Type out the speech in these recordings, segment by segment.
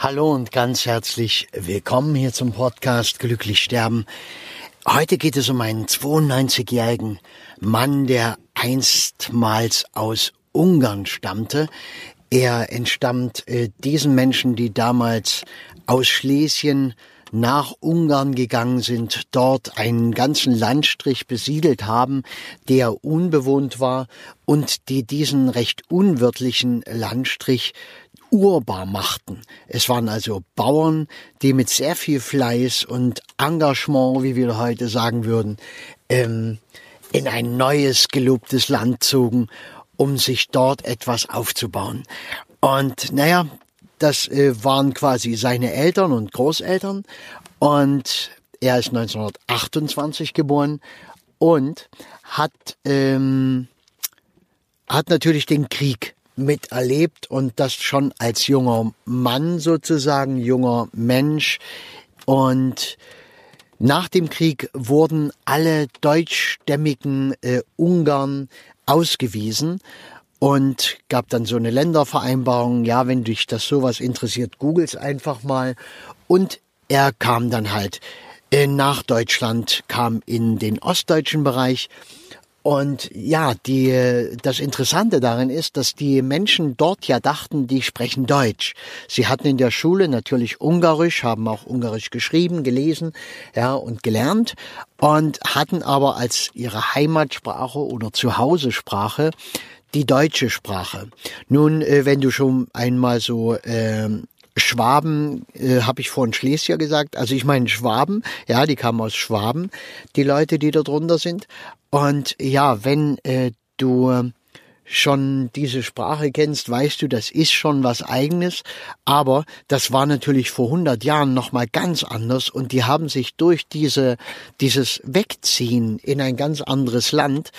Hallo und ganz herzlich willkommen hier zum Podcast Glücklich Sterben. Heute geht es um einen 92-jährigen Mann, der einstmals aus Ungarn stammte. Er entstammt äh, diesen Menschen, die damals aus Schlesien nach Ungarn gegangen sind, dort einen ganzen Landstrich besiedelt haben, der unbewohnt war und die diesen recht unwirtlichen Landstrich urbar machten. Es waren also Bauern, die mit sehr viel Fleiß und Engagement, wie wir heute sagen würden, ähm, in ein neues, gelobtes Land zogen, um sich dort etwas aufzubauen. Und naja, das äh, waren quasi seine Eltern und Großeltern. Und er ist 1928 geboren und hat, ähm, hat natürlich den Krieg miterlebt und das schon als junger Mann sozusagen, junger Mensch. Und nach dem Krieg wurden alle deutschstämmigen äh, Ungarn ausgewiesen und gab dann so eine Ländervereinbarung. Ja, wenn dich das sowas interessiert, googles einfach mal. Und er kam dann halt äh, nach Deutschland, kam in den ostdeutschen Bereich und ja, die, das Interessante darin ist, dass die Menschen dort ja dachten, die sprechen Deutsch. Sie hatten in der Schule natürlich Ungarisch, haben auch Ungarisch geschrieben, gelesen, ja, und gelernt und hatten aber als ihre Heimatsprache oder Zuhausesprache die deutsche Sprache. Nun, äh, wenn du schon einmal so äh, Schwaben, äh, habe ich vorhin Schlesier gesagt, also ich meine Schwaben, ja, die kamen aus Schwaben, die Leute, die da drunter sind. Und ja, wenn äh, du schon diese Sprache kennst, weißt du, das ist schon was eigenes, aber das war natürlich vor 100 Jahren noch mal ganz anders. Und die haben sich durch diese dieses Wegziehen in ein ganz anderes Land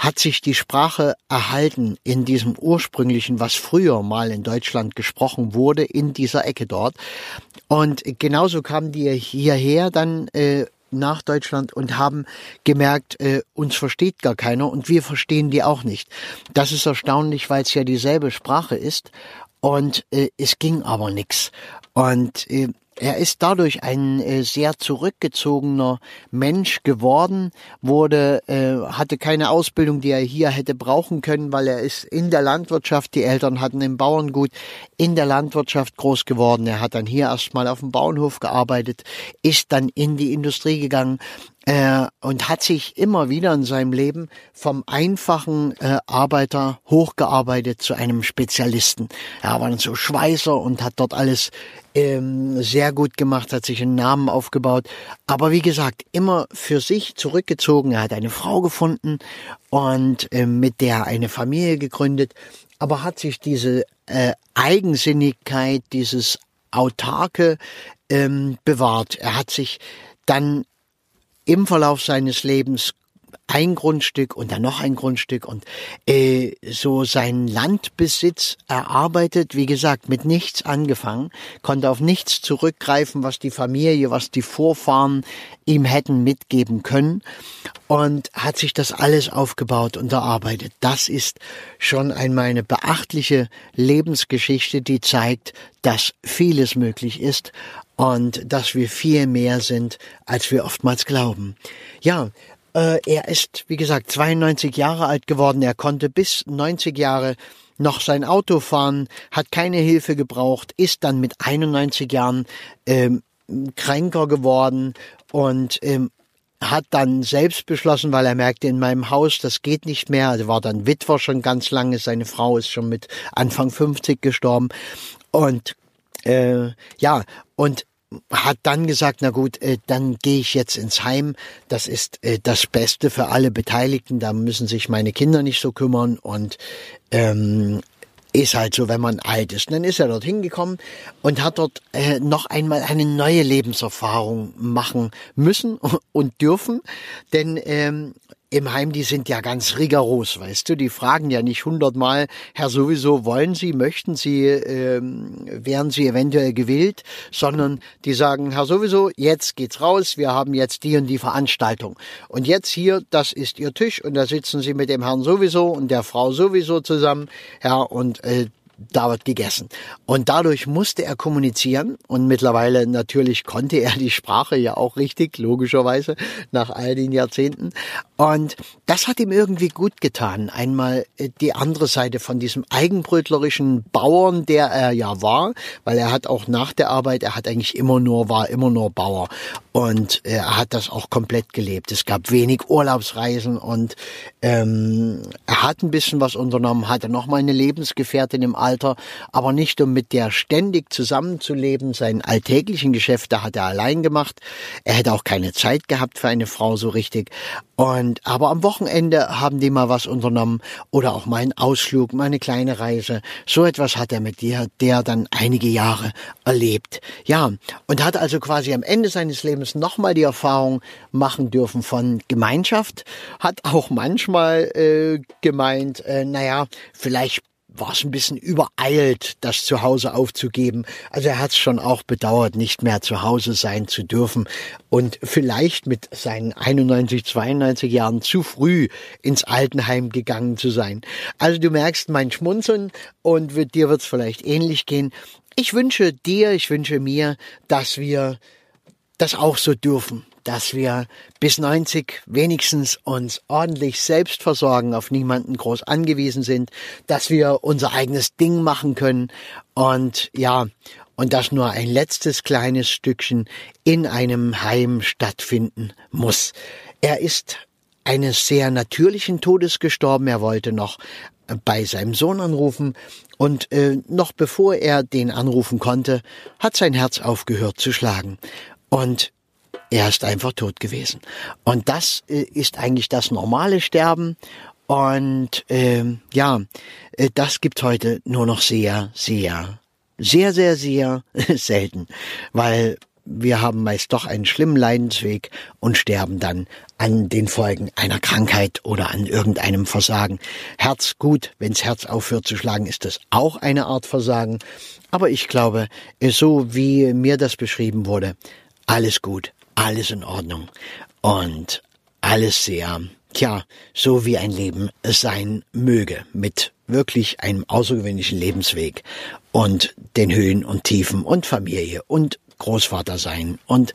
hat sich die Sprache erhalten in diesem ursprünglichen, was früher mal in Deutschland gesprochen wurde, in dieser Ecke dort. Und genauso kamen die hierher dann äh, nach Deutschland und haben gemerkt, äh, uns versteht gar keiner und wir verstehen die auch nicht. Das ist erstaunlich, weil es ja dieselbe Sprache ist und äh, es ging aber nix. Und äh, er ist dadurch ein äh, sehr zurückgezogener Mensch geworden, wurde, äh, hatte keine Ausbildung, die er hier hätte brauchen können, weil er ist in der Landwirtschaft, die Eltern hatten im Bauerngut, in der Landwirtschaft groß geworden. Er hat dann hier erstmal auf dem Bauernhof gearbeitet, ist dann in die Industrie gegangen, äh, und hat sich immer wieder in seinem Leben vom einfachen Arbeiter hochgearbeitet zu einem Spezialisten. Er war dann so Schweißer und hat dort alles ähm, sehr gut gemacht, hat sich einen Namen aufgebaut. Aber wie gesagt, immer für sich zurückgezogen. Er hat eine Frau gefunden und äh, mit der eine Familie gegründet, aber hat sich diese äh, Eigensinnigkeit, dieses Autarke ähm, bewahrt. Er hat sich dann im Verlauf seines Lebens ein Grundstück und dann noch ein Grundstück und äh, so seinen Landbesitz erarbeitet, wie gesagt, mit nichts angefangen, konnte auf nichts zurückgreifen, was die Familie, was die Vorfahren ihm hätten mitgeben können und hat sich das alles aufgebaut und erarbeitet. Das ist schon einmal eine beachtliche Lebensgeschichte, die zeigt, dass vieles möglich ist und dass wir viel mehr sind, als wir oftmals glauben. Ja, er ist, wie gesagt, 92 Jahre alt geworden. Er konnte bis 90 Jahre noch sein Auto fahren, hat keine Hilfe gebraucht, ist dann mit 91 Jahren ähm, kränker geworden und ähm, hat dann selbst beschlossen, weil er merkte, in meinem Haus, das geht nicht mehr. Er war dann Witwer schon ganz lange. Seine Frau ist schon mit Anfang 50 gestorben. Und äh, ja, und hat dann gesagt, na gut, äh, dann gehe ich jetzt ins Heim. Das ist äh, das Beste für alle Beteiligten. Da müssen sich meine Kinder nicht so kümmern und ähm, ist halt so, wenn man alt ist. Und dann ist er dort hingekommen und hat dort äh, noch einmal eine neue Lebenserfahrung machen müssen und dürfen, denn ähm, im Heim, die sind ja ganz rigoros, weißt du, die fragen ja nicht hundertmal, Herr sowieso, wollen Sie, möchten Sie, ähm, wären Sie eventuell gewillt, sondern die sagen, Herr sowieso, jetzt geht's raus, wir haben jetzt die und die Veranstaltung. Und jetzt hier, das ist Ihr Tisch und da sitzen Sie mit dem Herrn sowieso und der Frau sowieso zusammen, ja, und äh, da wird gegessen. Und dadurch musste er kommunizieren und mittlerweile natürlich konnte er die Sprache ja auch richtig, logischerweise, nach all den Jahrzehnten. Und das hat ihm irgendwie gut getan. Einmal äh, die andere Seite von diesem eigenbrötlerischen Bauern, der er ja war, weil er hat auch nach der Arbeit, er hat eigentlich immer nur, war immer nur Bauer. Und äh, er hat das auch komplett gelebt. Es gab wenig Urlaubsreisen und ähm, er hat ein bisschen was unternommen, hatte noch mal eine Lebensgefährtin im Alter, aber nicht um mit der ständig zusammenzuleben. Seinen alltäglichen Geschäfte hat er allein gemacht. Er hätte auch keine Zeit gehabt für eine Frau so richtig. Und aber am Wochenende haben die mal was unternommen oder auch mal einen Ausflug, mal eine kleine Reise. So etwas hat er mit dir, der dann einige Jahre erlebt. Ja, und hat also quasi am Ende seines Lebens nochmal die Erfahrung machen dürfen von Gemeinschaft. Hat auch manchmal äh, gemeint, äh, naja, vielleicht war es ein bisschen übereilt, das zu Hause aufzugeben. Also er hat es schon auch bedauert, nicht mehr zu Hause sein zu dürfen und vielleicht mit seinen 91, 92 Jahren zu früh ins Altenheim gegangen zu sein. Also du merkst mein Schmunzeln und dir wird es vielleicht ähnlich gehen. Ich wünsche dir, ich wünsche mir, dass wir das auch so dürfen dass wir bis 90 wenigstens uns ordentlich selbst versorgen, auf niemanden groß angewiesen sind, dass wir unser eigenes Ding machen können und ja, und dass nur ein letztes kleines Stückchen in einem Heim stattfinden muss. Er ist eines sehr natürlichen Todes gestorben. Er wollte noch bei seinem Sohn anrufen und äh, noch bevor er den anrufen konnte, hat sein Herz aufgehört zu schlagen. Und er ist einfach tot gewesen. Und das äh, ist eigentlich das normale Sterben. Und ähm, ja, äh, das gibt heute nur noch sehr, sehr, sehr, sehr, sehr selten, weil wir haben meist doch einen schlimmen Leidensweg und sterben dann an den Folgen einer Krankheit oder an irgendeinem Versagen. Herz gut, wenns Herz aufhört zu schlagen, ist das auch eine Art Versagen. Aber ich glaube, so wie mir das beschrieben wurde, alles gut, alles in Ordnung und alles sehr, tja, so wie ein Leben sein möge, mit wirklich einem außergewöhnlichen Lebensweg und den Höhen und Tiefen und Familie und Großvater sein und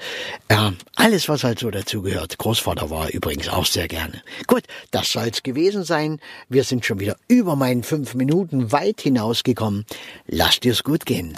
ja, alles, was halt so dazugehört. Großvater war übrigens auch sehr gerne. Gut, das soll's gewesen sein. Wir sind schon wieder über meinen fünf Minuten weit hinausgekommen. Lasst dir's gut gehen.